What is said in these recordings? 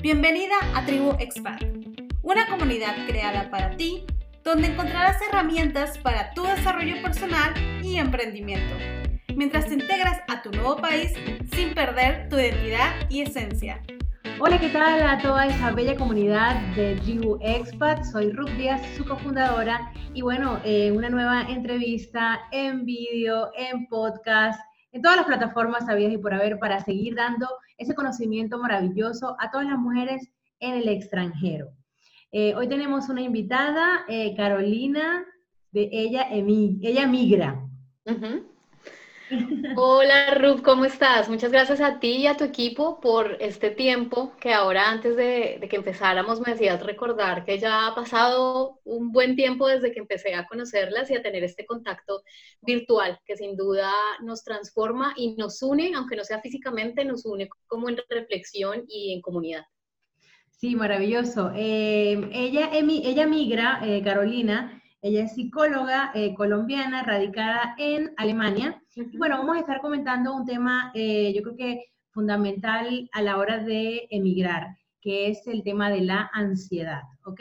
Bienvenida a Tribu Expat, una comunidad creada para ti donde encontrarás herramientas para tu desarrollo personal y emprendimiento, mientras te integras a tu nuevo país sin perder tu identidad y esencia. Hola, ¿qué tal a toda esa bella comunidad de Tribu Expat? Soy Ruth Díaz, su cofundadora, y bueno, eh, una nueva entrevista en vídeo, en podcast, en todas las plataformas sabidas y por haber para seguir dando ese conocimiento maravilloso a todas las mujeres en el extranjero. Eh, hoy tenemos una invitada, eh, Carolina, de ella, ella migra. Hola Ruth, ¿cómo estás? Muchas gracias a ti y a tu equipo por este tiempo que ahora antes de, que empezáramos me decías recordar que ya ha pasado un buen tiempo desde que empecé a conocerlas y a tener este contacto virtual que sin duda nos transforma y nos une, aunque no sea físicamente, nos une como en reflexión y en comunidad. Sí, maravilloso. Eh, ella, ella migra, eh, Carolina, ella es psicóloga eh, colombiana radicada en Alemania. Bueno, vamos a estar comentando un tema, eh, yo creo que fundamental a la hora de emigrar, que es el tema de la ansiedad, ¿ok?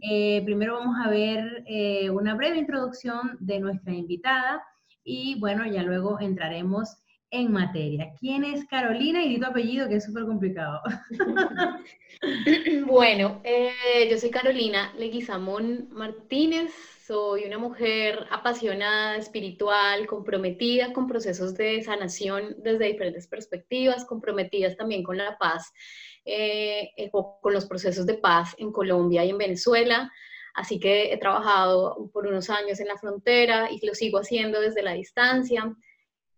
Eh, primero vamos a ver una breve introducción de nuestra invitada y bueno, ya luego entraremos en materia. ¿Quién es Carolina y tu apellido que es súper complicado? bueno, eh, yo soy Carolina Leguizamón Martínez, soy una mujer apasionada, espiritual, comprometida con procesos de sanación desde diferentes perspectivas, comprometidas también con la paz, eh, eh, con los procesos de paz en Colombia y en Venezuela. Así que he trabajado por unos años en la frontera y lo sigo haciendo desde la distancia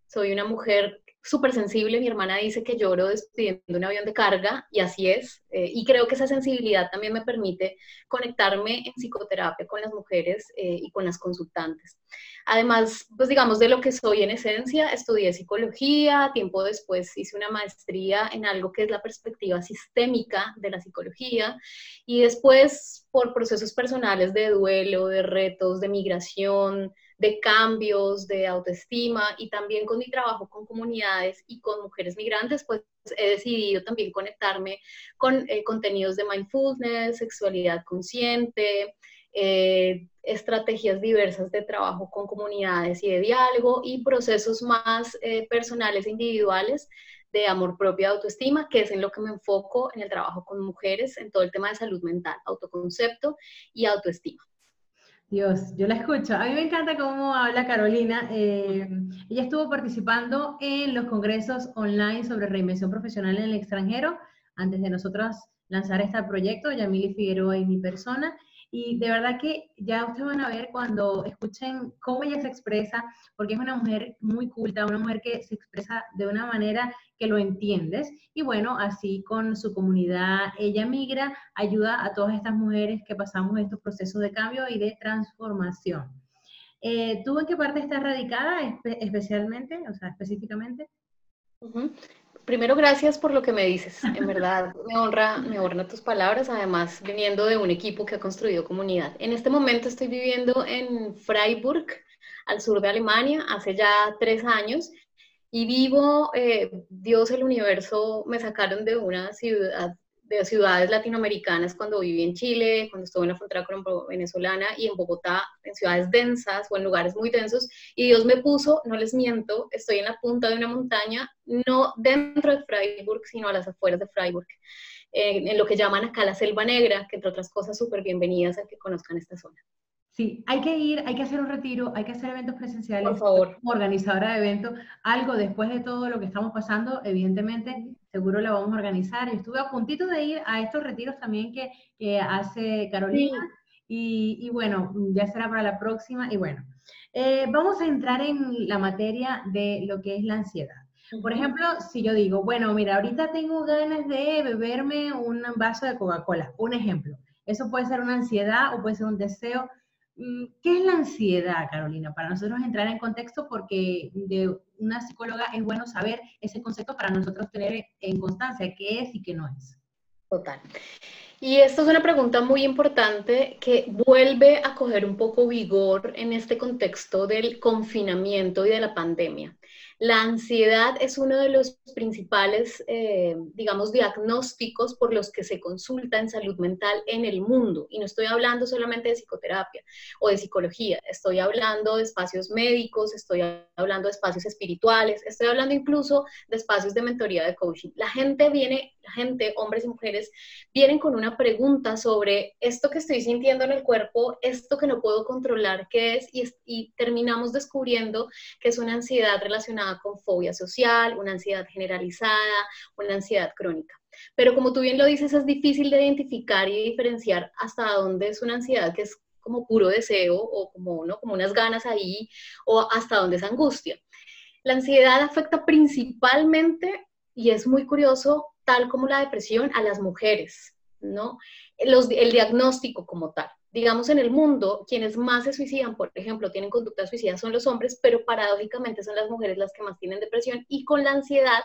soy una mujer súper sensible, mi hermana dice que lloro despidiendo un avión de carga y así es. Eh, y creo que esa sensibilidad también me permite conectarme en psicoterapia con las mujeres eh, y con las consultantes. Además, pues digamos de lo que soy en esencia, estudié psicología, tiempo después hice una maestría en algo que es la perspectiva sistémica de la psicología y después por procesos personales de duelo, de retos, de migración, de cambios, de autoestima y también con mi trabajo con comunidades y con mujeres migrantes, pues he decidido también conectarme con eh, contenidos de mindfulness, sexualidad consciente, eh, estrategias diversas de trabajo con comunidades y de diálogo y procesos más eh, personales e individuales de amor propio y autoestima, que es en lo que me enfoco en el trabajo con mujeres, en todo el tema de salud mental, autoconcepto y autoestima. Dios, yo la escucho. A mí me encanta cómo habla Carolina. Eh, ella estuvo participando en los congresos online sobre reinvención profesional en el extranjero antes de nosotros lanzar este proyecto, Yamili Figueroa y mi persona. Y de verdad que ya ustedes van a ver cuando escuchen cómo ella se expresa, porque es una mujer muy culta, una mujer que se expresa de una manera que lo entiendes. Y bueno, así con su comunidad, ella migra, ayuda a todas estas mujeres que pasamos estos procesos de cambio y de transformación. Eh, ¿Tú en qué parte estás radicada especialmente, o sea, específicamente? Primero, gracias por lo que me dices. En verdad, me honra, me honra tus palabras, además, viniendo de un equipo que ha construido comunidad. En este momento estoy viviendo en Freiburg, al sur de Alemania, hace ya tres años, y vivo, eh, Dios, el universo, me sacaron de una ciudad de ciudades latinoamericanas cuando viví en Chile, cuando estuve en la frontera venezolana y en Bogotá, en ciudades densas o en lugares muy densos. Y Dios me puso, no les miento, estoy en la punta de una montaña, no dentro de Freiburg, sino a las afueras de Freiburg, en lo que llaman acá la Selva Negra, que entre otras cosas súper bienvenidas a que conozcan esta zona. Sí, hay que ir, hay que hacer un retiro, hay que hacer eventos presenciales. Por favor. Como organizadora de eventos, algo después de todo lo que estamos pasando, evidentemente, seguro la vamos a organizar. Y estuve a puntito de ir a estos retiros también que, hace Carolina. Y, bueno, ya será para la próxima. Y bueno, eh, vamos a entrar en la materia de lo que es la ansiedad. Por ejemplo, si yo digo, bueno, mira, ahorita tengo ganas de beberme un vaso de Coca-Cola, un ejemplo. Eso puede ser una ansiedad o puede ser un deseo Mm, ¿Qué es la ansiedad, Carolina? Para nosotros entrar en contexto, porque de una psicóloga es bueno saber ese concepto para nosotros tener en constancia qué es y qué no es. Total. Y esto es una pregunta muy importante que vuelve a coger un poco vigor en este contexto del confinamiento y de la pandemia. La ansiedad es uno de los principales, eh, digamos, diagnósticos por los que se consulta en salud mental en el mundo. Y no estoy hablando solamente de psicoterapia o de psicología, estoy hablando de espacios médicos, estoy hablando de espacios espirituales, estoy hablando incluso de espacios de mentoría de coaching. La gente viene, la gente, hombres y mujeres, vienen con una pregunta sobre esto que estoy sintiendo en el cuerpo, esto que no puedo controlar, qué es, y, y terminamos descubriendo que es una ansiedad relacionada con fobia social, una ansiedad generalizada, una ansiedad crónica. Pero como tú bien lo dices, es difícil de identificar y diferenciar hasta dónde es una ansiedad que es como puro deseo o como, como unas ganas ahí, o hasta dónde es angustia. La ansiedad afecta principalmente, y es muy curioso, tal como la depresión, a las mujeres, ¿no? el diagnóstico como tal digamos, en el mundo, quienes más se suicidan, por ejemplo, tienen conductas suicidas son los hombres, pero paradójicamente son las mujeres las que más tienen depresión y con la ansiedad,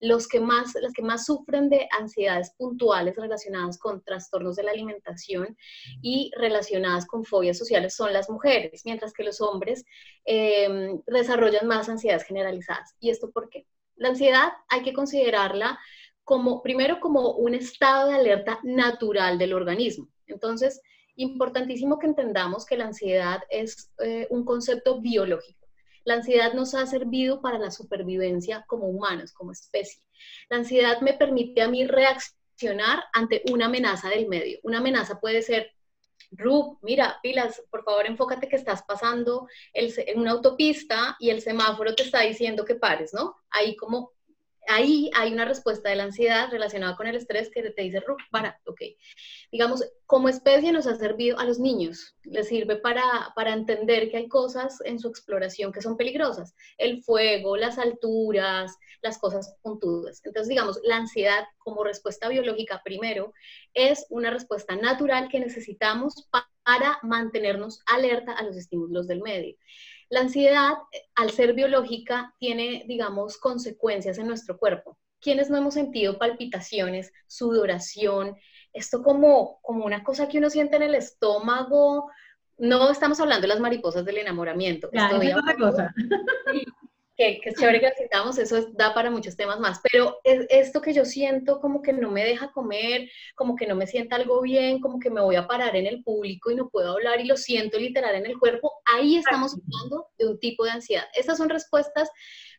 los que más, las que más sufren de ansiedades puntuales relacionadas con trastornos de la alimentación y relacionadas con fobias sociales son las mujeres, mientras que los hombres em, desarrollan más ansiedades generalizadas. ¿Y esto por qué? La ansiedad hay que considerarla como, primero, como un estado de alerta natural del organismo. Entonces, importantísimo que entendamos que la ansiedad es eh, un concepto biológico. La ansiedad nos ha servido para la supervivencia como humanos, como especie. La ansiedad me permite a mí reaccionar ante una amenaza del medio. Una amenaza puede ser, Rub, mira, pilas, por favor enfócate que estás pasando en una autopista y el semáforo te está diciendo que pares, ¿no? Ahí como ahí hay una respuesta de la ansiedad relacionada con el estrés que te dice, para, ok. Digamos, como especie nos ha servido a los niños, les sirve para, para entender que hay cosas en su exploración que son peligrosas, el fuego, las alturas, las cosas puntudas. Entonces, digamos, la ansiedad como respuesta biológica primero es una respuesta natural que necesitamos para mantenernos alerta a los estímulos del medio. La ansiedad, al ser biológica, tiene, digamos, consecuencias en nuestro cuerpo. ¿Quiénes no hemos sentido palpitaciones, sudoración? Esto como, como una cosa que uno siente en el estómago. No estamos hablando de las mariposas del enamoramiento. Claro, es otra cosa que, que es chévere que necesitamos, eso da para muchos temas más, pero es esto que yo siento como que no me deja comer, como que no me sienta algo bien, como que me voy a parar en el público y no puedo hablar y lo siento literal en el cuerpo, ahí estamos hablando de un tipo de ansiedad. Estas son respuestas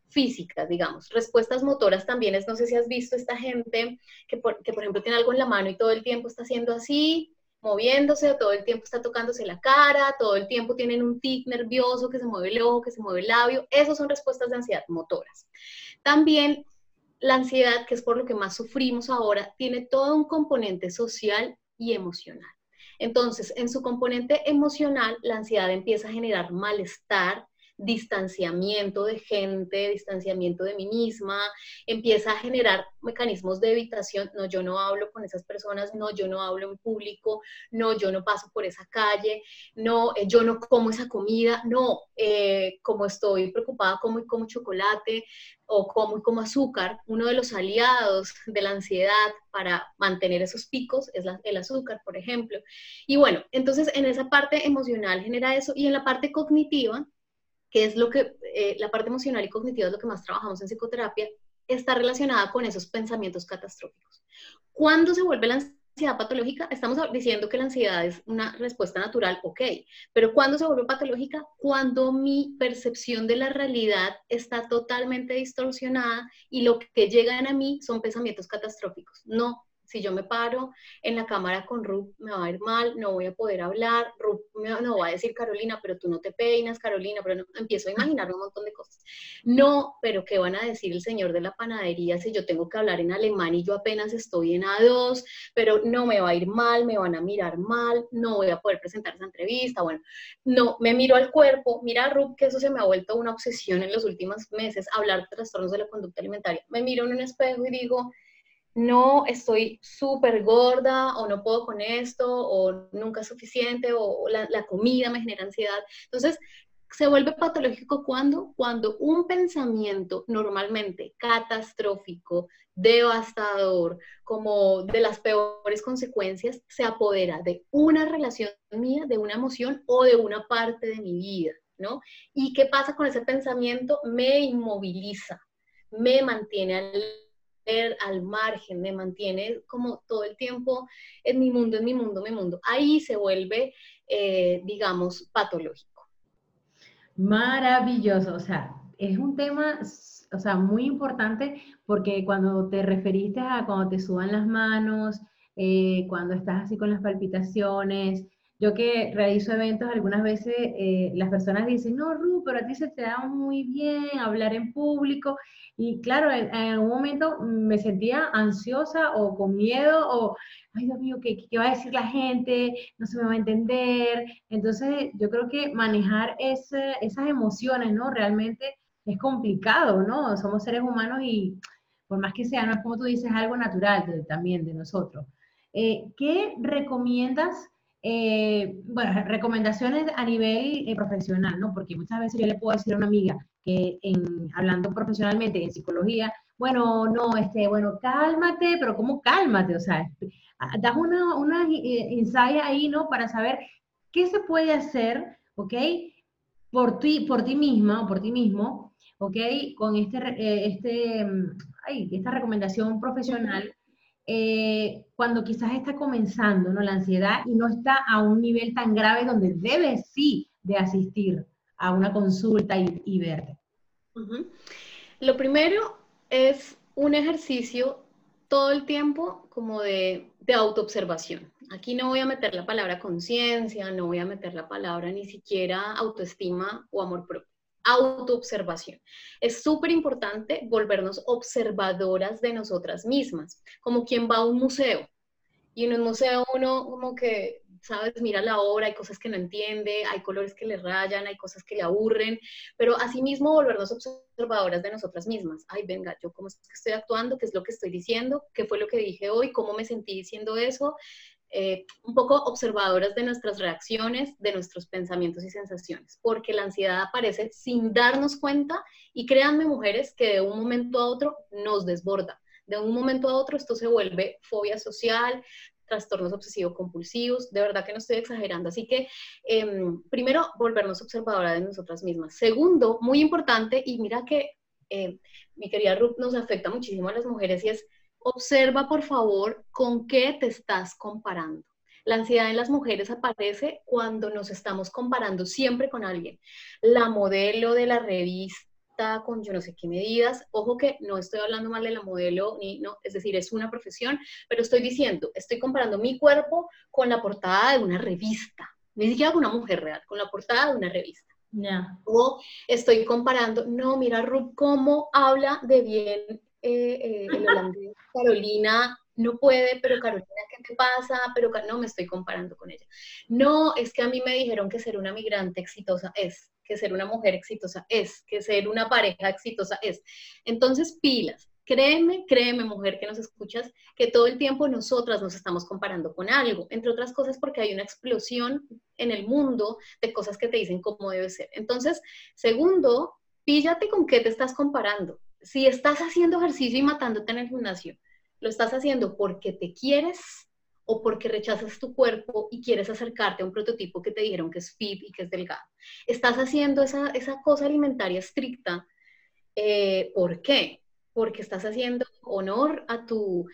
físicas, digamos. Respuestas motoras también es, no sé si has visto esta gente que por, que por ejemplo tiene algo en la mano y todo el tiempo está haciendo así, moviéndose, todo el tiempo está tocándose la cara, todo el tiempo tienen un tic nervioso, que se mueve el ojo, que se mueve el labio. Esas son respuestas de ansiedad motoras. También la ansiedad, que es por lo que más sufrimos ahora, tiene todo un componente social y emocional. Entonces, en su componente emocional, la ansiedad empieza a generar malestar, distanciamiento de gente, distanciamiento de mí misma, empieza a generar mecanismos de evitación, no, yo no hablo con esas personas, no, yo no hablo en público, no, yo no paso por esa calle, no, eh, yo no como esa comida, no, eh, como estoy preocupada, como y como chocolate o como y como azúcar, uno de los aliados de la ansiedad para mantener esos picos es el azúcar, por ejemplo. Y bueno, entonces en esa parte emocional genera eso y en la parte cognitiva, que es lo que, eh, la parte emocional y cognitiva es lo que más trabajamos en psicoterapia, está relacionada con esos pensamientos catastróficos. ¿Cuándo se vuelve la ansiedad patológica? Estamos diciendo que la ansiedad es una respuesta natural, ok, pero ¿cuándo se vuelve patológica? Cuando mi percepción de la realidad está totalmente distorsionada y lo que llegan a mí son pensamientos catastróficos. No, si yo me paro en la cámara con Ruth, me va a ir mal, no voy a poder hablar, Ruth me, no va a decir Carolina, pero tú no te peinas, Carolina, pero no, empiezo a imaginar un montón de cosas. No, pero ¿qué van a decir el señor de la panadería si yo tengo que hablar en alemán y yo apenas estoy en A2, pero no me va a ir mal, me van a mirar mal, no voy a poder presentar esa entrevista, bueno, no, me miro al cuerpo, mira Ruth, que eso se me ha vuelto una obsesión en los últimos meses, hablar de trastornos de la conducta alimentaria. Me miro en un espejo y digo, no estoy súper gorda o no puedo con esto o nunca es suficiente o la, la, comida me genera ansiedad. Entonces, se vuelve patológico cuando, cuando un pensamiento normalmente catastrófico, devastador, como de las peores consecuencias, se apodera de una relación mía, de una emoción o de una parte de mi vida. ¿no? ¿Y qué pasa con ese pensamiento? Me inmoviliza, me mantiene al, margen, me mantiene como todo el tiempo en mi mundo, en mi mundo, en mi mundo. Ahí se vuelve, eh, digamos, patológico. Maravilloso, o sea, es un tema, o sea, muy importante porque cuando te referiste a cuando te suban las manos, eh, cuando estás así con las palpitaciones, yo que realizo eventos, algunas veces eh, las personas dicen, no, Ru, pero a ti se te da muy bien hablar en público. Y claro, en, algún momento me sentía ansiosa o con miedo o, ay Dios mío, ¿qué, ¿qué, va a decir la gente? No se me va a entender. Entonces, yo creo que manejar ese, esas emociones, ¿no? Realmente es complicado, ¿no? Somos seres humanos y por más que sea, no es como tú dices, algo natural también de nosotros. Eh, ¿Qué recomiendas? Eh, bueno, recomendaciones a nivel eh, profesional, ¿no? Porque muchas veces yo le puedo decir a una amiga que en, hablando profesionalmente en psicología, bueno, no, este, bueno, cálmate, pero ¿cómo cálmate? O sea, das una, una insight ahí, ¿no? Para saber qué se puede hacer, ¿ok? Por ti, por ti misma por ti mismo, ¿ok? Con este, este, ay, esta recomendación profesional eh, cuando quizás está comenzando ¿no? la ansiedad y no está a un nivel tan grave donde debe sí de asistir a una consulta y, verte? Lo primero es un ejercicio todo el tiempo como de, de autoobservación. Aquí no voy a meter la palabra conciencia, no voy a meter la palabra ni siquiera autoestima o amor propio autoobservación. Es súper importante volvernos observadoras de nosotras mismas, como quien va a un museo. Y en un museo uno como que, sabes, mira la obra, hay cosas que no entiende, hay colores que le rayan, hay cosas que le aburren, pero asimismo volvernos observadoras de nosotras mismas. Ay, venga, yo cómo estoy actuando, qué es lo que estoy diciendo, qué fue lo que dije hoy, cómo me sentí diciendo eso, eh, un poco observadoras de nuestras reacciones, de nuestros pensamientos y sensaciones, porque la ansiedad aparece sin darnos cuenta y créanme mujeres que de un momento a otro nos desborda. De un momento a otro esto se vuelve fobia social, trastornos obsesivos compulsivos, de verdad que no estoy exagerando. Así que, em, primero, volvernos observadoras de nosotras mismas. Segundo, muy importante, y mira que eh, mi querida Ruth nos afecta muchísimo a las mujeres y es Observa, por favor, con qué te estás comparando. La ansiedad en las mujeres aparece cuando nos estamos comparando siempre con alguien. La modelo de la revista con yo no sé qué medidas. Ojo que no estoy hablando mal de la modelo, ni no, es decir, es una profesión, pero estoy diciendo, estoy comparando mi cuerpo con la portada de una revista, ni siquiera con una mujer real, con la portada de una revista. O estoy comparando, no, mira Ruth cómo habla de bien eh, eh, el holandés, Carolina no puede, pero Carolina, ¿qué te pasa? Pero no me estoy comparando con ella. No, es que a mí me dijeron que ser una migrante exitosa es, que ser una mujer exitosa es, que ser una pareja exitosa es. Entonces, pilas. Créeme, créeme, mujer que nos escuchas, que todo el tiempo nosotras nos estamos comparando con algo, entre otras cosas porque hay una explosión en el mundo de cosas que te dicen cómo debe ser. Entonces, segundo, píllate con qué te estás comparando si estás haciendo ejercicio y matándote en el gimnasio, lo estás haciendo porque te quieres o porque rechazas tu cuerpo y quieres acercarte a un prototipo que te dijeron que es fit y que es delgado. Estás haciendo esa, cosa alimentaria estricta. Eh, ¿Por qué? Porque estás haciendo honor a tu,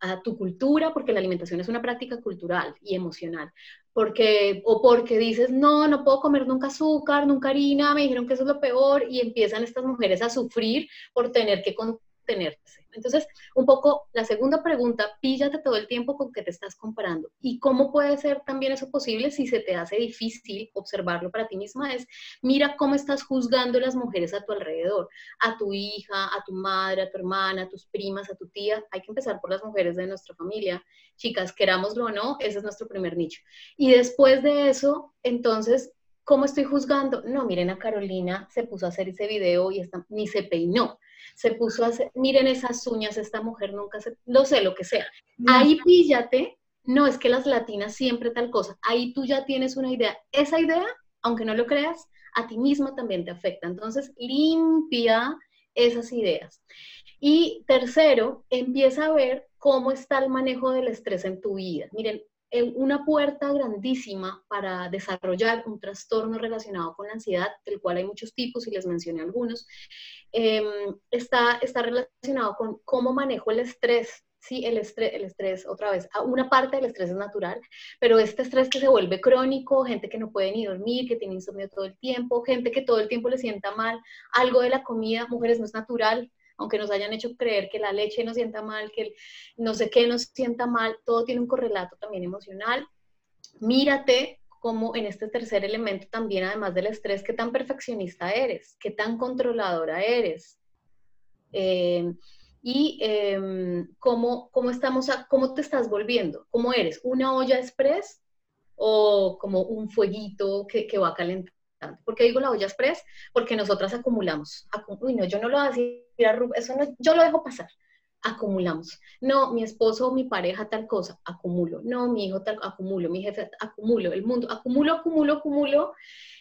a, tu cultura, porque la alimentación es una práctica cultural y emocional, porque, o porque dices, no, no puedo comer nunca azúcar, nunca harina, me dijeron que eso es lo peor, y empiezan estas mujeres a sufrir por tener que Entonces, un poco la segunda pregunta, píllate todo el tiempo con que te estás comparando. ¿Y cómo puede ser también eso posible si se te hace difícil observarlo para ti misma? Es, mira cómo estás juzgando las mujeres a tu alrededor, a tu hija, a tu madre, a tu hermana, a tus primas, a tu tía. Hay que empezar por las mujeres de nuestra familia. Chicas, querámoslo o no, ese es nuestro primer nicho. Y después de eso, entonces, ¿cómo estoy juzgando? No, miren a Carolina, se puso a hacer ese video y ni se peinó se puso a hacer, miren esas uñas, esta mujer nunca se, no sé, lo que sea. Ahí píllate, no es que las latinas siempre tal cosa, ahí tú ya tienes una idea. Esa idea, aunque no lo creas, a ti misma también te afecta. Entonces, limpia esas ideas. Y tercero, empieza a ver cómo está el manejo del estrés en tu vida. Miren, una puerta grandísima para desarrollar un trastorno relacionado con la ansiedad, del cual hay muchos tipos y les mencioné algunos, em, está, está relacionado con cómo manejo el estrés. Sí, el estrés, el estrés, otra vez, una parte del estrés es natural, pero este estrés que se vuelve crónico, gente que no puede ni dormir, que tiene insomnio todo el tiempo, gente que todo el tiempo le sienta mal, algo de la comida, mujeres no es natural, aunque nos hayan hecho creer que la leche nos sienta mal, que no sé qué nos sienta mal, todo tiene un correlato también emocional. Mírate como en este tercer elemento también, además del estrés, qué tan perfeccionista eres, qué tan controladora eres. Eh, y em, cómo, cómo, estamos cómo te estás volviendo, cómo eres, una olla express o como un fueguito que, que va calentar ¿Por qué digo la olla express? Porque nosotras acumulamos. Uy, no, yo no lo voy a decir eso no, yo lo dejo pasar. Acumulamos. No, mi esposo o mi pareja tal cosa, acumulo. No, mi hijo tal, acumulo. Mi jefe, acumulo. El mundo, acumulo, acumulo, acumulo.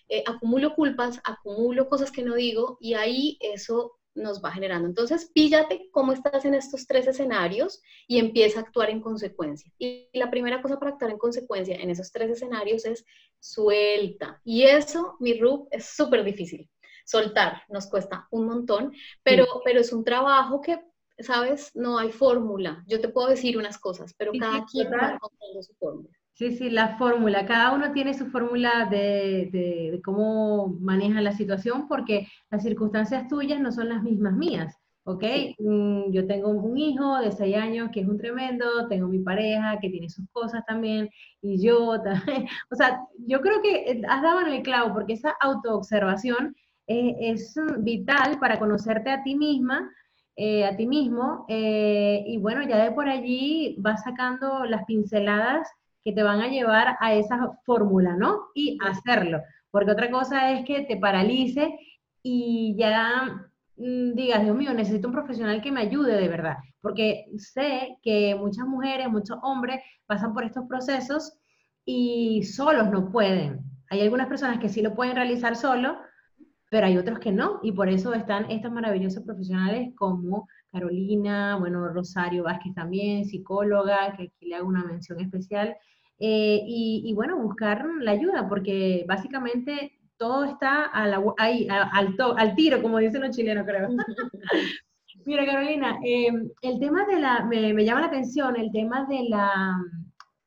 Eh, acumulo culpas, acumulo cosas que no digo y ahí eso nos va generando. Entonces, píllate cómo estás en estos tres escenarios y empieza a actuar en consecuencia. Y la primera cosa para actuar en consecuencia en esos tres escenarios es suelta. Y eso, mi Rub, es súper difícil. Soltar nos cuesta un montón, pero, pero es un trabajo que, ¿sabes? No hay fórmula. Yo te puedo decir unas cosas, pero cada quien va encontrando su fórmula. Sí, sí, la fórmula. Cada uno tiene su fórmula de, cómo maneja la situación porque las circunstancias tuyas no son las mismas mías. ¿ok? Mm, yo tengo un hijo de seis años que es un tremendo, tengo mi pareja que tiene sus cosas también, y yo también. O sea, yo creo que eh, has dado en el clavo, porque esa autoobservación eh, es vital para conocerte a ti misma, eh, a ti mismo, y bueno, ya de por allí vas sacando las pinceladas que te van a llevar a esa fórmula, ¿no? Y hacerlo. Porque otra cosa es que te paralice y ya mm, digas, Dios mío, necesito un profesional que me ayude de verdad. Porque sé que muchas mujeres, muchos hombres pasan por estos procesos y solos no pueden. Hay algunas personas que sí lo pueden realizar solo, pero hay otros que no. Y por eso están estos maravillosos profesionales como Carolina, bueno, Rosario Vázquez también, psicóloga, que aquí le hago una mención especial, eh, y, bueno, buscar la ayuda, porque básicamente todo está ahí, al, al, tiro, como dicen los chilenos, creo. Mira, Carolina, em, el tema de la, me, me, llama la atención, el tema de la,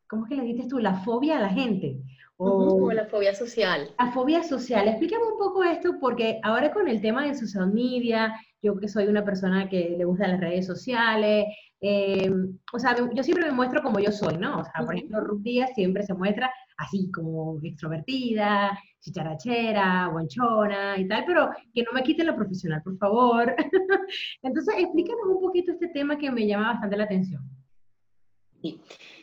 ¿cómo es que le dices tú? La fobia a la gente. O, la fobia social. La fobia social. Explícame un poco esto, porque ahora con el tema de social media, yo que soy una persona que le gusta las redes sociales, eh, o sea, yo siempre me muestro como yo soy, ¿no? O sea, por ejemplo, Ruth Díaz siempre se muestra así como extrovertida, chicharachera, guanchona y tal, pero que no me quite lo profesional, por favor. Entonces, explícanos un poquito este tema que me llama bastante la atención. Sí.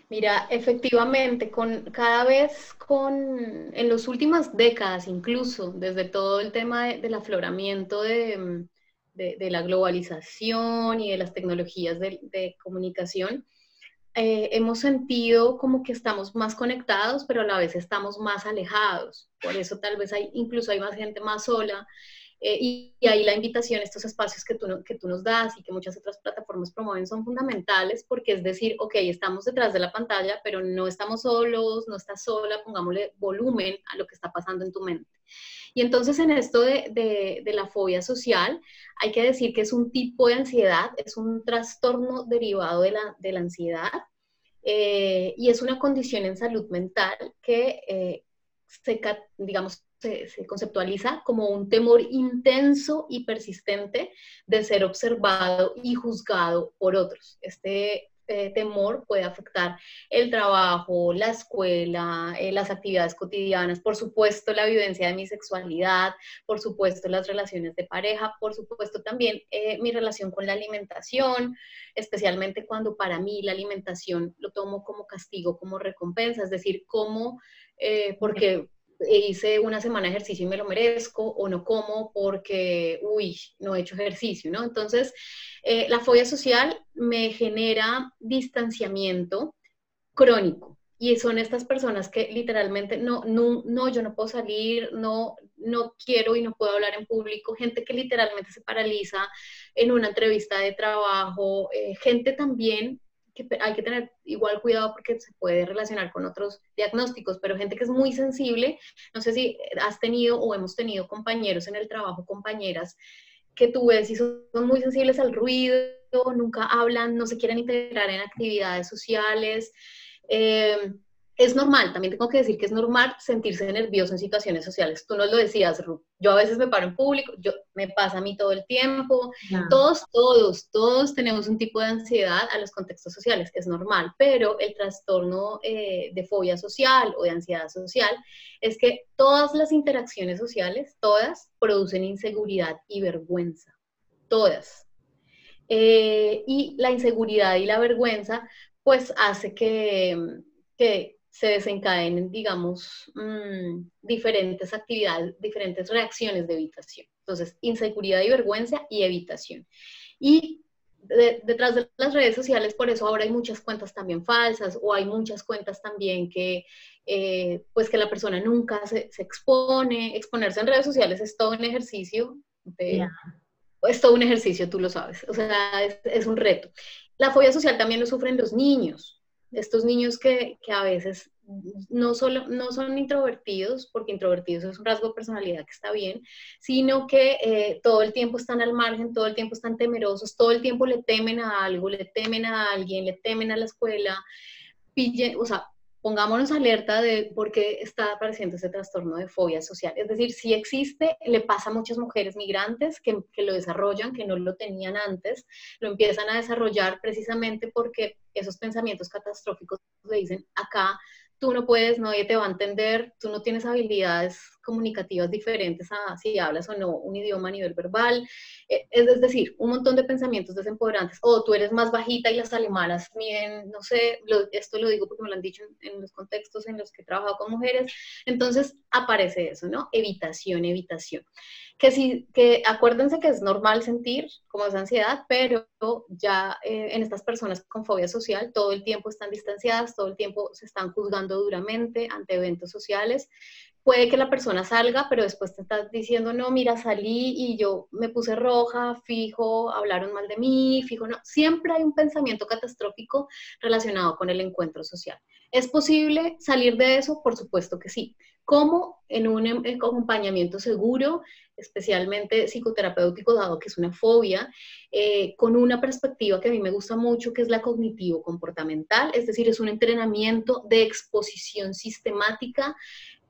Mira, efectivamente, con cada vez con, en las últimas décadas incluso, desde todo el tema del afloramiento de, de, la globalización y de las tecnologías de, comunicación, eh, hemos sentido como que estamos más conectados, pero a la vez estamos más alejados. Por eso tal vez hay, incluso hay más gente más sola. Eh, y, ahí la invitación, estos espacios que tú, que tú nos das y que muchas otras plataformas promueven son fundamentales porque es decir, ok, estamos detrás de la pantalla, pero no estamos solos, no estás sola, pongámosle volumen a lo que está pasando en tu mente. Y entonces en esto de, la fobia social, hay que decir que es un tipo de ansiedad, es un trastorno derivado de la, ansiedad eh, y es una condición en salud mental que eh, se, digamos, se, conceptualiza como un temor intenso y persistente de ser observado y juzgado por otros. Este eh, temor puede afectar el trabajo, la escuela, eh, las actividades cotidianas, por supuesto la vivencia de mi sexualidad, por supuesto las relaciones de pareja, por supuesto también eh, mi relación con la alimentación, especialmente cuando para mí la alimentación lo tomo como castigo, como recompensa, es decir, como, porque hice una semana de ejercicio y me lo merezco, o no como porque, uy, no he hecho ejercicio, ¿no? Entonces, eh, la fobia social me genera distanciamiento crónico. Y son estas personas que literalmente no, no, no, yo no puedo salir, no, no quiero y no puedo hablar en público, gente que literalmente se paraliza en una entrevista de trabajo, eh, gente también que hay que tener igual cuidado porque se puede relacionar con otros diagnósticos, pero gente que es muy sensible, no sé si has tenido o hemos tenido compañeros en el trabajo, compañeras, que tú ves y son muy sensibles al ruido, nunca hablan, no se quieren integrar en actividades sociales. Eh, es normal, también tengo que decir que es normal sentirse nervioso en situaciones sociales. Tú nos lo decías, Ru. Yo a veces me paro en público, yo, me pasa a mí todo el tiempo. Todos, todos, todos tenemos un tipo de ansiedad a los contextos sociales, es normal, pero el trastorno eh, de fobia social o de ansiedad social es que todas las interacciones sociales, todas, producen inseguridad y vergüenza. Todas. Eh, y la inseguridad y la vergüenza, pues hace que, que se desencadenen, digamos, mm, diferentes actividades, diferentes reacciones de evitación. Entonces, inseguridad y vergüenza y evitación. Y detrás de las redes sociales, por eso ahora hay muchas cuentas también falsas o hay muchas cuentas también que, eh, pues que la persona nunca se, expone. Exponerse en redes sociales es todo un ejercicio Es todo un ejercicio, tú lo sabes. O sea, es, es un reto. La fobia social también lo sufren los niños estos niños que, a veces no solo no son introvertidos, porque introvertidos es un rasgo de personalidad que está bien, sino que eh, todo el tiempo están al margen, todo el tiempo están temerosos, todo el tiempo le temen a algo, le temen a alguien, le temen a la escuela, o sea, pongámonos alerta de por qué está apareciendo ese trastorno de fobia social. Es decir, si existe, le pasa a muchas mujeres migrantes que, que, lo desarrollan, que no lo tenían antes, lo empiezan a desarrollar precisamente porque esos pensamientos catastróficos le dicen, acá tú no puedes, nadie te va a entender, tú no tienes habilidades comunicativas diferentes a si hablas o no un idioma a nivel verbal, eh, es, decir, un montón de pensamientos desempoderantes, o tú eres más bajita y las alemanas bien, no sé, esto lo digo porque me lo han dicho en, los contextos en los que he trabajado con mujeres, entonces aparece eso, ¿no? Evitación, evitación. Que sí, que acuérdense que es normal sentir como esa ansiedad, pero ya eh, en estas personas con fobia social todo el tiempo están distanciadas, todo el tiempo se están juzgando duramente ante eventos sociales, puede que la persona salga, pero después te estás diciendo, no, mira, salí y yo me puse roja, fijo, hablaron mal de mí, fijo, no. Siempre hay un pensamiento catastrófico relacionado con el encuentro social. ¿Es posible salir de eso? Por supuesto que sí. ¿Cómo? En un em, acompañamiento seguro, especialmente psicoterapéutico, dado que es una fobia, eh, con una perspectiva que a mí me gusta mucho, que es la cognitivo-comportamental, es decir, es un entrenamiento de exposición sistemática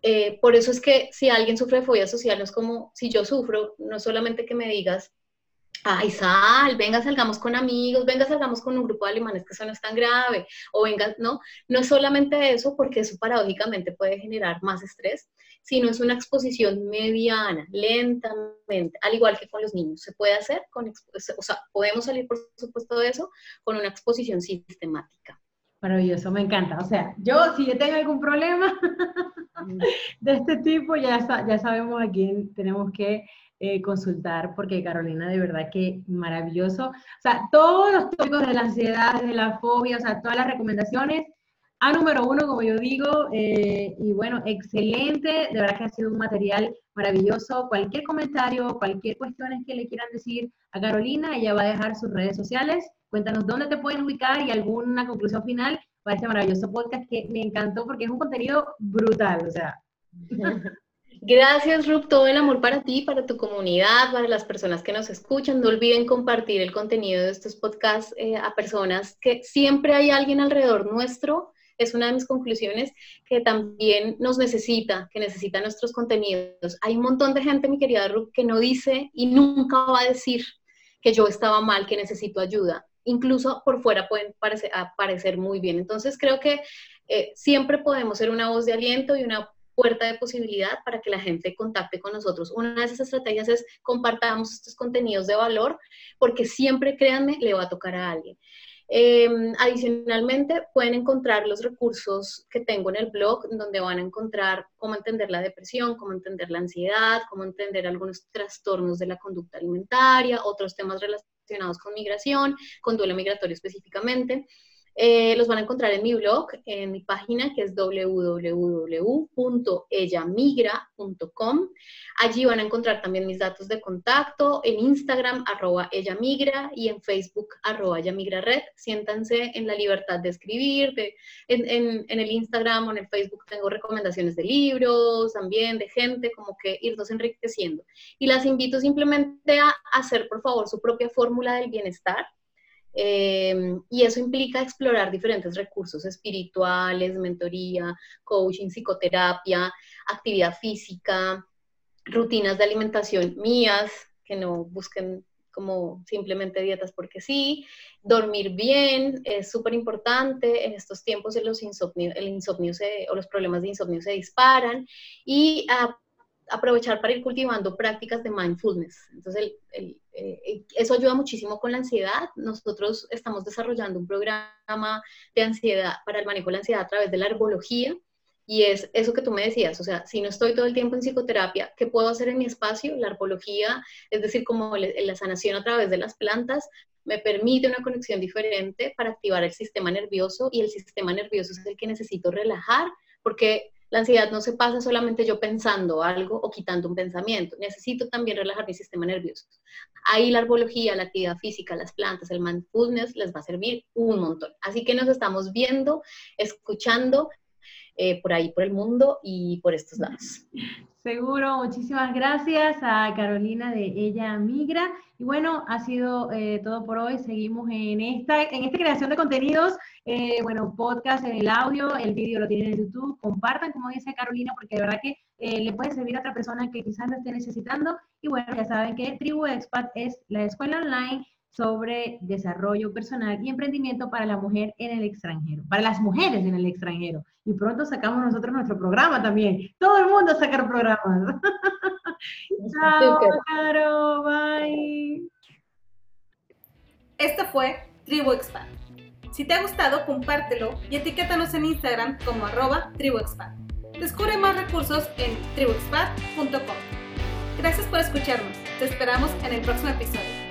eh, por eso es que si alguien sufre de fobia social, no es como si yo sufro, no solamente que me digas, ay, sal, venga, salgamos con amigos, venga, salgamos con un grupo de alemanes que eso no es tan grave, o venga, no, no es solamente eso, porque eso paradójicamente puede generar más estrés, sino es una exposición mediana, lentamente, al igual que con los niños. Se puede hacer, con, o sea, podemos salir, por supuesto, de eso con una exposición sistemática. Maravilloso, me encanta. O sea, yo si yo tengo algún problema de este tipo, ya, ya sabemos a quién tenemos que eh, consultar, porque Carolina, de verdad que maravilloso. O sea, todos los tópicos de la ansiedad, de la fobia, o sea, todas las recomendaciones, a número uno, como yo digo, eh, y bueno, excelente, de verdad que ha sido un material maravilloso. Cualquier comentario, cualquier cuestión que le quieran decir a Carolina, ella va a dejar sus redes sociales Cuéntanos dónde te pueden ubicar y alguna conclusión final para este maravilloso podcast que me encantó porque es un contenido brutal, o sea. Gracias, Rup. Todo el amor para ti, para tu comunidad, para las personas que nos escuchan. No olviden compartir el contenido de estos podcasts eh, a personas que siempre hay alguien alrededor nuestro. Es una de mis conclusiones que también nos necesita, que necesita nuestros contenidos. Hay un montón de gente, mi querida Rup, que no dice y nunca va a decir que yo estaba mal, que necesito ayuda incluso por fuera pueden parecer, muy bien. Entonces creo que eh, siempre podemos ser una voz de aliento y una puerta de posibilidad para que la gente contacte con nosotros. Una de esas estrategias es compartamos estos contenidos de valor, porque siempre, créanme, le va a tocar a alguien. Em, adicionalmente, pueden encontrar los recursos que tengo en el blog, donde van a encontrar cómo entender la depresión, cómo entender la ansiedad, cómo entender algunos trastornos de la conducta alimentaria, otros temas relacionados con migración, con duelo migratorio específicamente. Eh, los van a encontrar en mi blog, en mi página que es www.ellamigra.com. Allí van a encontrar también mis datos de contacto en Instagram, arroba ellamigra y en Facebook, arroba red. Siéntanse en la libertad de escribir. en, el Instagram o en el Facebook tengo recomendaciones de libros, también de gente, como que irnos enriqueciendo. Y las invito simplemente a hacer, por favor, su propia fórmula del bienestar Em, y eso implica explorar diferentes recursos espirituales, mentoría, coaching, psicoterapia, actividad física, rutinas de alimentación mías, que no busquen como simplemente dietas porque sí, dormir bien es súper importante, en estos tiempos el insomnio o los problemas de insomnio se disparan y aprovechar para ir cultivando prácticas de mindfulness. Entonces, eh, eso ayuda muchísimo con la ansiedad. Nosotros estamos desarrollando un programa de ansiedad para el manejo de la ansiedad a través de la herbología. Y es eso que tú me decías, o sea, si no estoy todo el tiempo en psicoterapia, ¿qué puedo hacer en mi espacio? La herbología, es decir, como la sanación a través de las plantas, me permite una conexión diferente para activar el sistema nervioso y el sistema nervioso es el que necesito relajar porque la ansiedad no se pasa solamente yo pensando algo o quitando un pensamiento. Necesito también relajar mi sistema nervioso. Ahí la arbología, la actividad física, las plantas, el mindfulness les va a servir un montón. Así que nos estamos viendo, escuchando eh, por ahí, por el mundo y por estos lados. Seguro, muchísimas gracias a Carolina de Ella Migra. Y bueno, ha sido eh, todo por hoy. Seguimos en esta, en esta creación de contenidos, eh, bueno, podcast en el audio, el vídeo lo tienen en YouTube. Compartan, como dice Carolina, porque de verdad que eh, le puede servir a otra persona que quizás lo esté necesitando. Y bueno, ya saben que Tribu Expat es la escuela online sobre desarrollo personal y emprendimiento para la mujer en el extranjero, para las mujeres en el extranjero. Y pronto sacamos nosotros nuestro programa también. Todo el mundo saca programas. Chao, Caro, bye. Esto fue Tribu Expand. Si te ha gustado, compártelo y etiquétanos en Instagram como arroba tribuexpand. Descubre más recursos en tribuexpand.com. Gracias por escucharnos. Te esperamos en el próximo episodio.